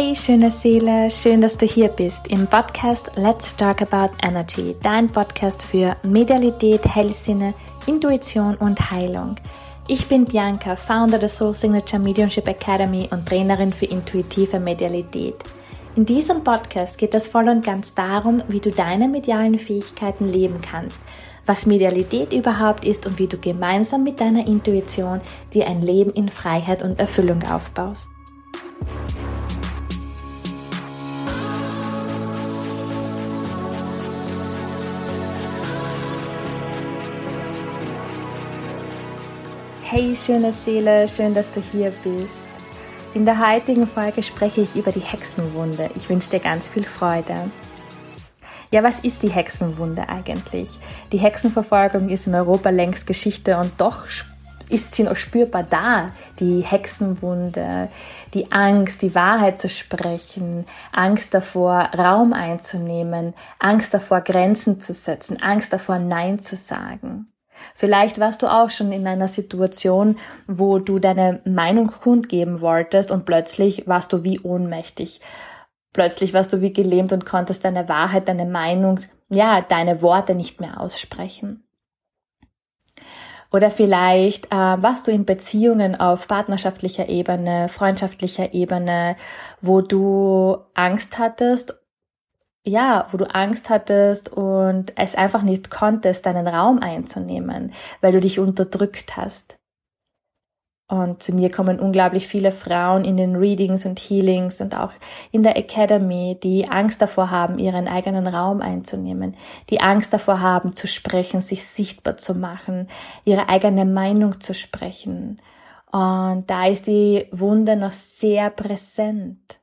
Hey schöne Seele, schön, dass du hier bist im Podcast Let's Talk About Energy, dein Podcast für Medialität, Hellsinne, Intuition und Heilung. Ich bin Bianca, Founder der Soul Signature Mediumship Academy und Trainerin für intuitive Medialität. In diesem Podcast geht es voll und ganz darum, wie du deine medialen Fähigkeiten leben kannst, was Medialität überhaupt ist und wie du gemeinsam mit deiner Intuition dir ein Leben in Freiheit und Erfüllung aufbaust. Hey schöne Seele, schön, dass du hier bist. In der heutigen Folge spreche ich über die Hexenwunde. Ich wünsche dir ganz viel Freude. Ja, was ist die Hexenwunde eigentlich? Die Hexenverfolgung ist in Europa längst Geschichte und doch ist sie noch spürbar da. Die Hexenwunde, die Angst, die Wahrheit zu sprechen, Angst davor, Raum einzunehmen, Angst davor, Grenzen zu setzen, Angst davor, Nein zu sagen. Vielleicht warst du auch schon in einer Situation, wo du deine Meinung kundgeben wolltest und plötzlich warst du wie ohnmächtig. Plötzlich warst du wie gelähmt und konntest deine Wahrheit, deine Meinung, ja, deine Worte nicht mehr aussprechen. Oder vielleicht äh, warst du in Beziehungen auf partnerschaftlicher Ebene, freundschaftlicher Ebene, wo du Angst hattest ja, wo du Angst hattest und es einfach nicht konntest, deinen Raum einzunehmen, weil du dich unterdrückt hast. Und zu mir kommen unglaublich viele Frauen in den Readings und Healings und auch in der Academy, die Angst davor haben, ihren eigenen Raum einzunehmen, die Angst davor haben, zu sprechen, sich sichtbar zu machen, ihre eigene Meinung zu sprechen. Und da ist die Wunde noch sehr präsent.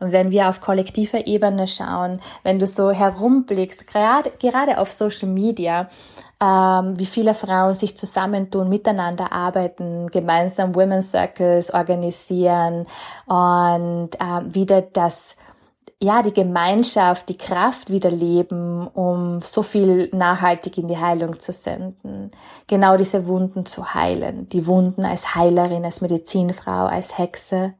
Und wenn wir auf kollektiver Ebene schauen, wenn du so herumblickst, gerade, gerade auf Social Media, ähm, wie viele Frauen sich zusammentun, miteinander arbeiten, gemeinsam Women's Circles organisieren und ähm, wieder das ja, die Gemeinschaft, die Kraft wieder leben, um so viel nachhaltig in die Heilung zu senden. Genau diese Wunden zu heilen. Die Wunden als Heilerin, als Medizinfrau, als Hexe.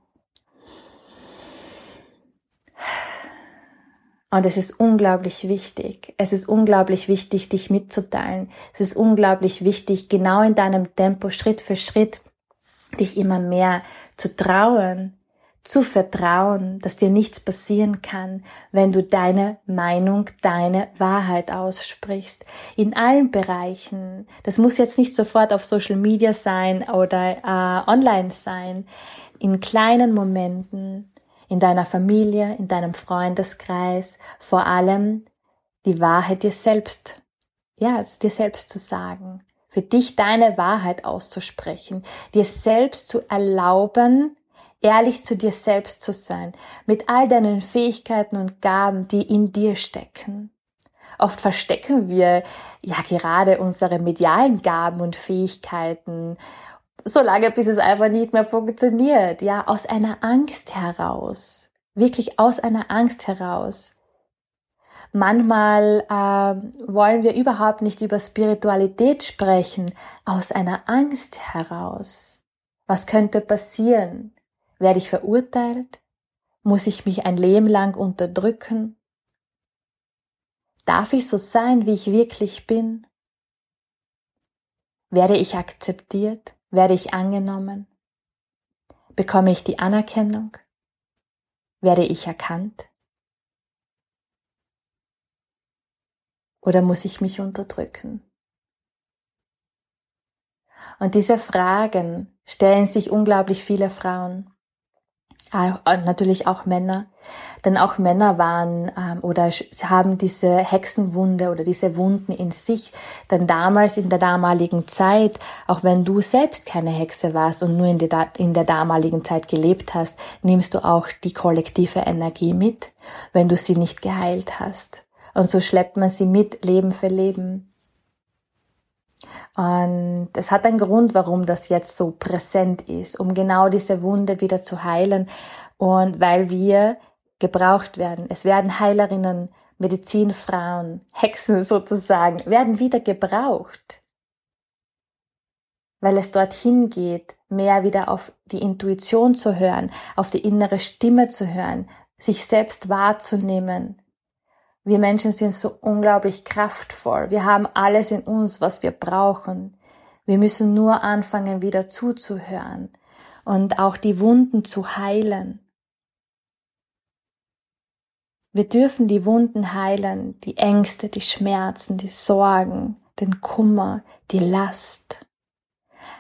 Und es ist unglaublich wichtig. Es ist unglaublich wichtig, dich mitzuteilen. Es ist unglaublich wichtig, genau in deinem Tempo, Schritt für Schritt, dich immer mehr zu trauen, zu vertrauen, dass dir nichts passieren kann, wenn du deine Meinung, deine Wahrheit aussprichst. In allen Bereichen. Das muss jetzt nicht sofort auf Social Media sein oder äh, online sein. In kleinen Momenten, in deiner Familie, in deinem Freundeskreis, vor allem die Wahrheit dir selbst, ja, dir selbst zu sagen, für dich deine Wahrheit auszusprechen, dir selbst zu erlauben, ehrlich zu dir selbst zu sein, mit all deinen Fähigkeiten und Gaben, die in dir stecken. Oft verstecken wir ja gerade unsere medialen Gaben und Fähigkeiten so lange, bis es einfach nicht mehr funktioniert. Ja, aus einer Angst heraus. Wirklich aus einer Angst heraus. Manchmal äh, wollen wir überhaupt nicht über Spiritualität sprechen, aus einer Angst heraus. Was könnte passieren? Werde ich verurteilt? Muss ich mich ein Leben lang unterdrücken? Darf ich so sein, wie ich wirklich bin? Werde ich akzeptiert? Werde ich angenommen? Bekomme ich die Anerkennung? Werde ich erkannt? Oder muss ich mich unterdrücken? Und diese Fragen stellen sich unglaublich viele Frauen. Äh, natürlich auch Männer, denn auch Männer waren ähm, oder haben diese Hexenwunde oder diese Wunden in sich. Denn damals in der damaligen Zeit, auch wenn du selbst keine Hexe warst und nur in der, in der damaligen Zeit gelebt hast, nimmst du auch die kollektive Energie mit, wenn du sie nicht geheilt hast. Und so schleppt man sie mit Leben für Leben. Und es hat einen Grund, warum das jetzt so präsent ist, um genau diese Wunde wieder zu heilen und weil wir gebraucht werden. Es werden Heilerinnen, Medizinfrauen, Hexen sozusagen, werden wieder gebraucht. weil es dorthin geht, mehr wieder auf die Intuition zu hören, auf die innere Stimme zu hören, sich selbst wahrzunehmen. Wir Menschen sind so unglaublich kraftvoll. Wir haben alles in uns, was wir brauchen. Wir müssen nur anfangen, wieder zuzuhören und auch die Wunden zu heilen. Wir dürfen die Wunden heilen, die Ängste, die Schmerzen, die Sorgen, den Kummer, die Last.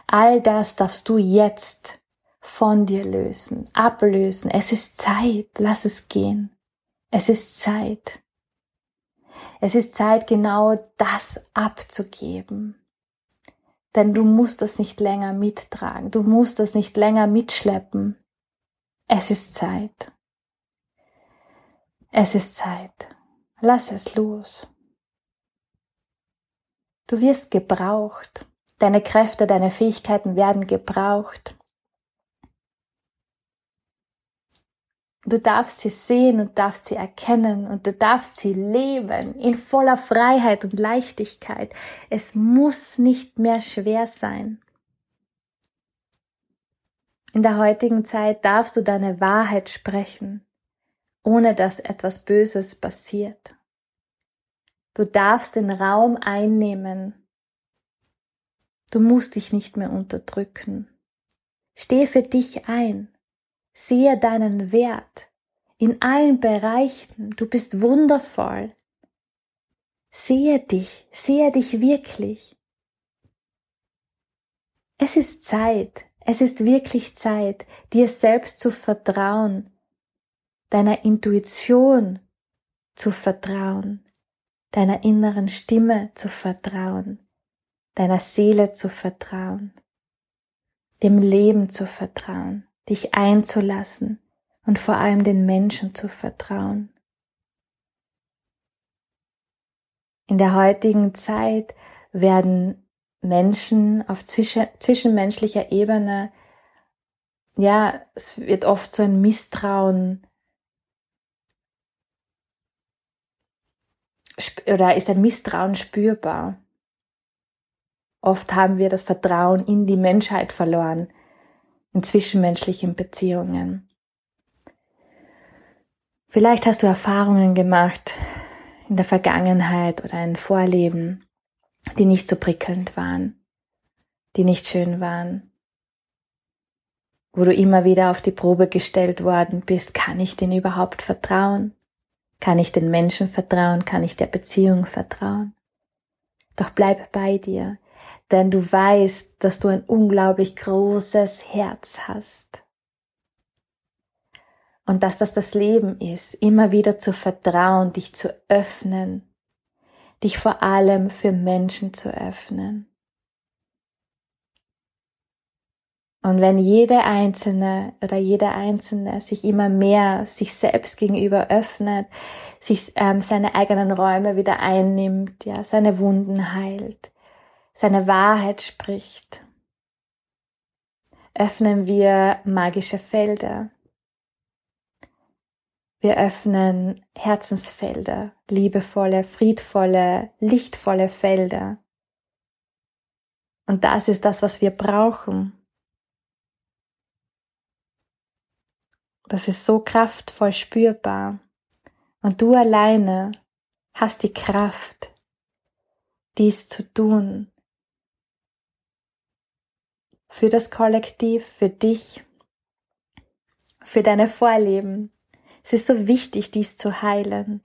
All das darfst du jetzt von dir lösen, ablösen. Es ist Zeit, lass es gehen. Es ist Zeit. Es ist Zeit, genau das abzugeben. Denn du musst das nicht länger mittragen, du musst das nicht länger mitschleppen. Es ist Zeit. Es ist Zeit. Lass es los. Du wirst gebraucht. Deine Kräfte, deine Fähigkeiten werden gebraucht. Du darfst sie sehen und darfst sie erkennen und du darfst sie leben in voller Freiheit und Leichtigkeit. Es muss nicht mehr schwer sein. In der heutigen Zeit darfst du deine Wahrheit sprechen, ohne dass etwas Böses passiert. Du darfst den Raum einnehmen Du musst dich nicht mehr unterdrücken. Steh für dich ein. Sehe deinen Wert in allen Bereichen. Du bist wundervoll. Sehe dich, sehe dich wirklich. Es ist Zeit, es ist wirklich Zeit, dir selbst zu vertrauen, deiner Intuition zu vertrauen, deiner inneren Stimme zu vertrauen deiner Seele zu vertrauen, dem Leben zu vertrauen, dich einzulassen und vor allem den Menschen zu vertrauen. In der heutigen Zeit werden Menschen auf zwischen, zwischenmenschlicher Ebene, ja, es wird oft so ein Misstrauen oder ist ein Misstrauen spürbar. Oft haben wir das Vertrauen in die Menschheit verloren, in zwischenmenschlichen Beziehungen. Vielleicht hast du Erfahrungen gemacht in der Vergangenheit oder in Vorleben, die nicht so prickelnd waren, die nicht schön waren, wo du immer wieder auf die Probe gestellt worden bist, kann ich denn überhaupt vertrauen? Kann ich den Menschen vertrauen? Kann ich der Beziehung vertrauen? Doch bleib bei dir denn du weißt, dass du ein unglaublich großes Herz hast. Und dass das das Leben ist, immer wieder zu vertrauen, dich zu öffnen, dich vor allem für Menschen zu öffnen. Und wenn jede Einzelne oder jeder Einzelne sich immer mehr sich selbst gegenüber öffnet, sich ähm, seine eigenen Räume wieder einnimmt, ja, seine Wunden heilt, seine Wahrheit spricht, öffnen wir magische Felder. Wir öffnen Herzensfelder, liebevolle, friedvolle, lichtvolle Felder. Und das ist das, was wir brauchen. Das ist so kraftvoll spürbar. Und du alleine hast die Kraft, dies zu tun für das Kollektiv, für dich, für deine Vorleben. Es ist so wichtig, dies zu heilen.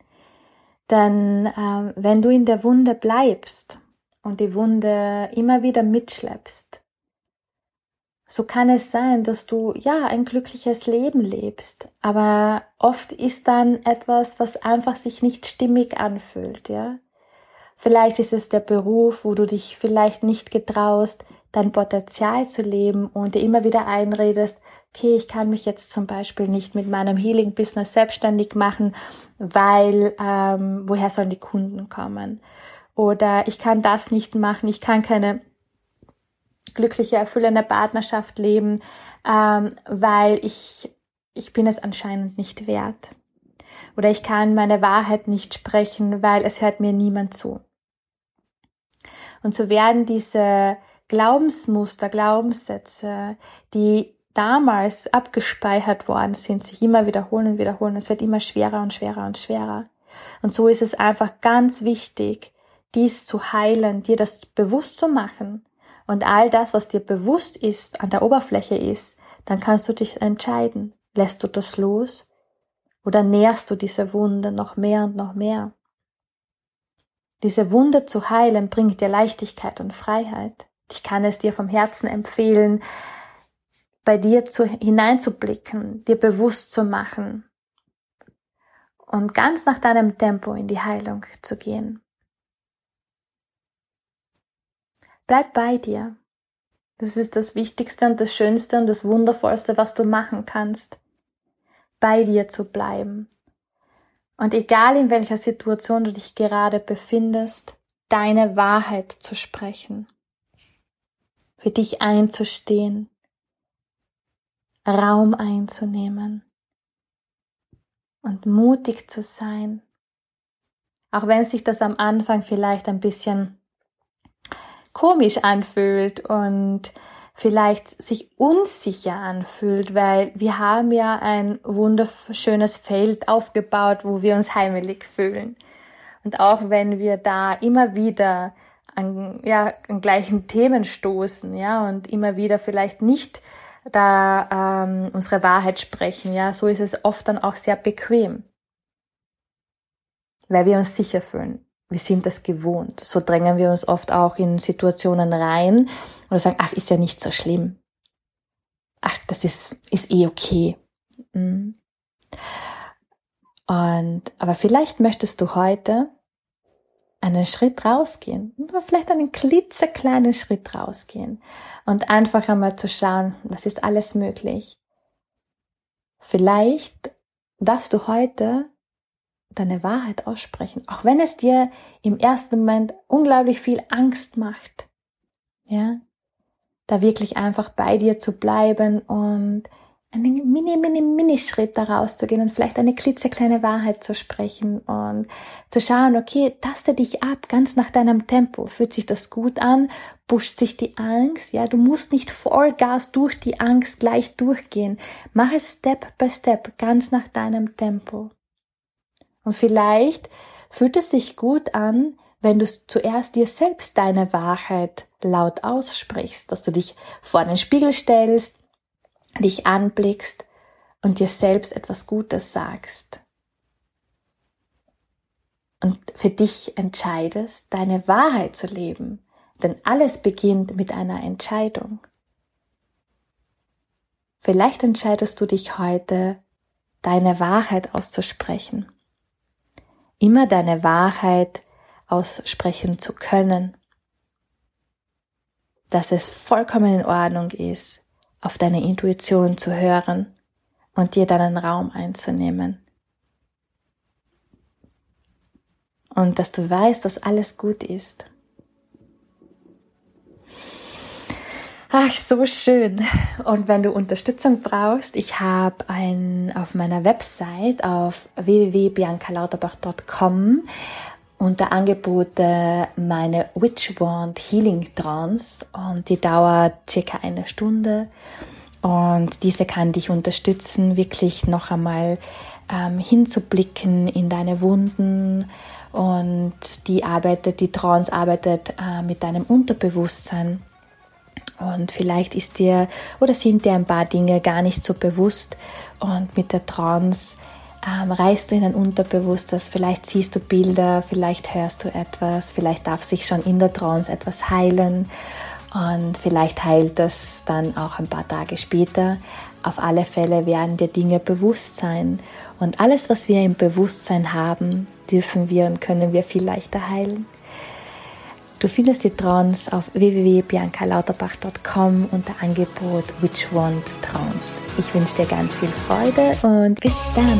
Denn äh, wenn du in der Wunde bleibst und die Wunde immer wieder mitschleppst, so kann es sein, dass du ja ein glückliches Leben lebst, aber oft ist dann etwas, was einfach sich nicht stimmig anfühlt, ja. Vielleicht ist es der Beruf, wo du dich vielleicht nicht getraust, dein Potenzial zu leben und dir immer wieder einredest, okay, ich kann mich jetzt zum Beispiel nicht mit meinem Healing-Business selbstständig machen, weil ähm, woher sollen die Kunden kommen? Oder ich kann das nicht machen, ich kann keine glückliche, erfüllende Partnerschaft leben, ähm, weil ich, ich bin es anscheinend nicht wert. Oder ich kann meine Wahrheit nicht sprechen, weil es hört mir niemand zu. Und so werden diese Glaubensmuster, Glaubenssätze, die damals abgespeichert worden sind, sich immer wiederholen und wiederholen. Es wird immer schwerer und schwerer und schwerer. Und so ist es einfach ganz wichtig, dies zu heilen, dir das bewusst zu machen. Und all das, was dir bewusst ist, an der Oberfläche ist, dann kannst du dich entscheiden. Lässt du das los? Oder nährst du diese Wunde noch mehr und noch mehr? Diese Wunde zu heilen bringt dir Leichtigkeit und Freiheit. Ich kann es dir vom Herzen empfehlen, bei dir zu, hineinzublicken, dir bewusst zu machen und ganz nach deinem Tempo in die Heilung zu gehen. Bleib bei dir. Das ist das Wichtigste und das Schönste und das Wundervollste, was du machen kannst. Bei dir zu bleiben. Und egal in welcher Situation du dich gerade befindest, deine Wahrheit zu sprechen. Für dich einzustehen. Raum einzunehmen und mutig zu sein. Auch wenn sich das am Anfang vielleicht ein bisschen komisch anfühlt und vielleicht sich unsicher anfühlt, weil wir haben ja ein wunderschönes Feld aufgebaut, wo wir uns heimelig fühlen. Und auch wenn wir da immer wieder an, ja, an gleichen Themen stoßen, ja, und immer wieder vielleicht nicht da ähm, unsere Wahrheit sprechen, ja, so ist es oft dann auch sehr bequem, weil wir uns sicher fühlen. Wir sind das gewohnt. So drängen wir uns oft auch in Situationen rein oder sagen, ach, ist ja nicht so schlimm. Ach, das ist, ist eh okay. Mhm. Und, aber vielleicht möchtest du heute einen Schritt rausgehen, oder vielleicht einen klitzekleinen Schritt rausgehen und einfach einmal zu schauen, was ist alles möglich. Vielleicht darfst du heute deine Wahrheit aussprechen, auch wenn es dir im ersten Moment unglaublich viel Angst macht. Ja, da wirklich einfach bei dir zu bleiben und einen mini, mini, mini Schritt daraus zu gehen und vielleicht eine klitzekleine Wahrheit zu sprechen und zu schauen, okay, taste dich ab, ganz nach deinem Tempo. Fühlt sich das gut an? Pusht sich die Angst? Ja, du musst nicht Vollgas durch die Angst gleich durchgehen. Mach es Step by Step, ganz nach deinem Tempo. Und vielleicht fühlt es sich gut an, wenn du zuerst dir selbst deine Wahrheit laut aussprichst, dass du dich vor den Spiegel stellst, dich anblickst und dir selbst etwas Gutes sagst. Und für dich entscheidest, deine Wahrheit zu leben. Denn alles beginnt mit einer Entscheidung. Vielleicht entscheidest du dich heute, deine Wahrheit auszusprechen. Immer deine Wahrheit aussprechen zu können. Dass es vollkommen in Ordnung ist, auf deine Intuition zu hören und dir deinen Raum einzunehmen. Und dass du weißt, dass alles gut ist. Ach, so schön. Und wenn du Unterstützung brauchst, ich habe ein auf meiner Website auf www.biancalauterbach.com unter Angebote meine Witch Wand Healing Trance. Und die dauert circa eine Stunde. Und diese kann dich unterstützen, wirklich noch einmal ähm, hinzublicken in deine Wunden. Und die arbeitet, die Trance arbeitet äh, mit deinem Unterbewusstsein. Und vielleicht ist dir oder sind dir ein paar Dinge gar nicht so bewusst. Und mit der Trance ähm, reißt du in ein Unterbewusstes, vielleicht siehst du Bilder, vielleicht hörst du etwas, vielleicht darf sich schon in der Trance etwas heilen und vielleicht heilt das dann auch ein paar Tage später. Auf alle Fälle werden dir Dinge bewusst sein und alles, was wir im Bewusstsein haben, dürfen wir und können wir viel leichter heilen. Du findest die Trance auf www.biancalauterbach.com unter Angebot Which Want Trance. Ich wünsche dir ganz viel Freude und bis dann.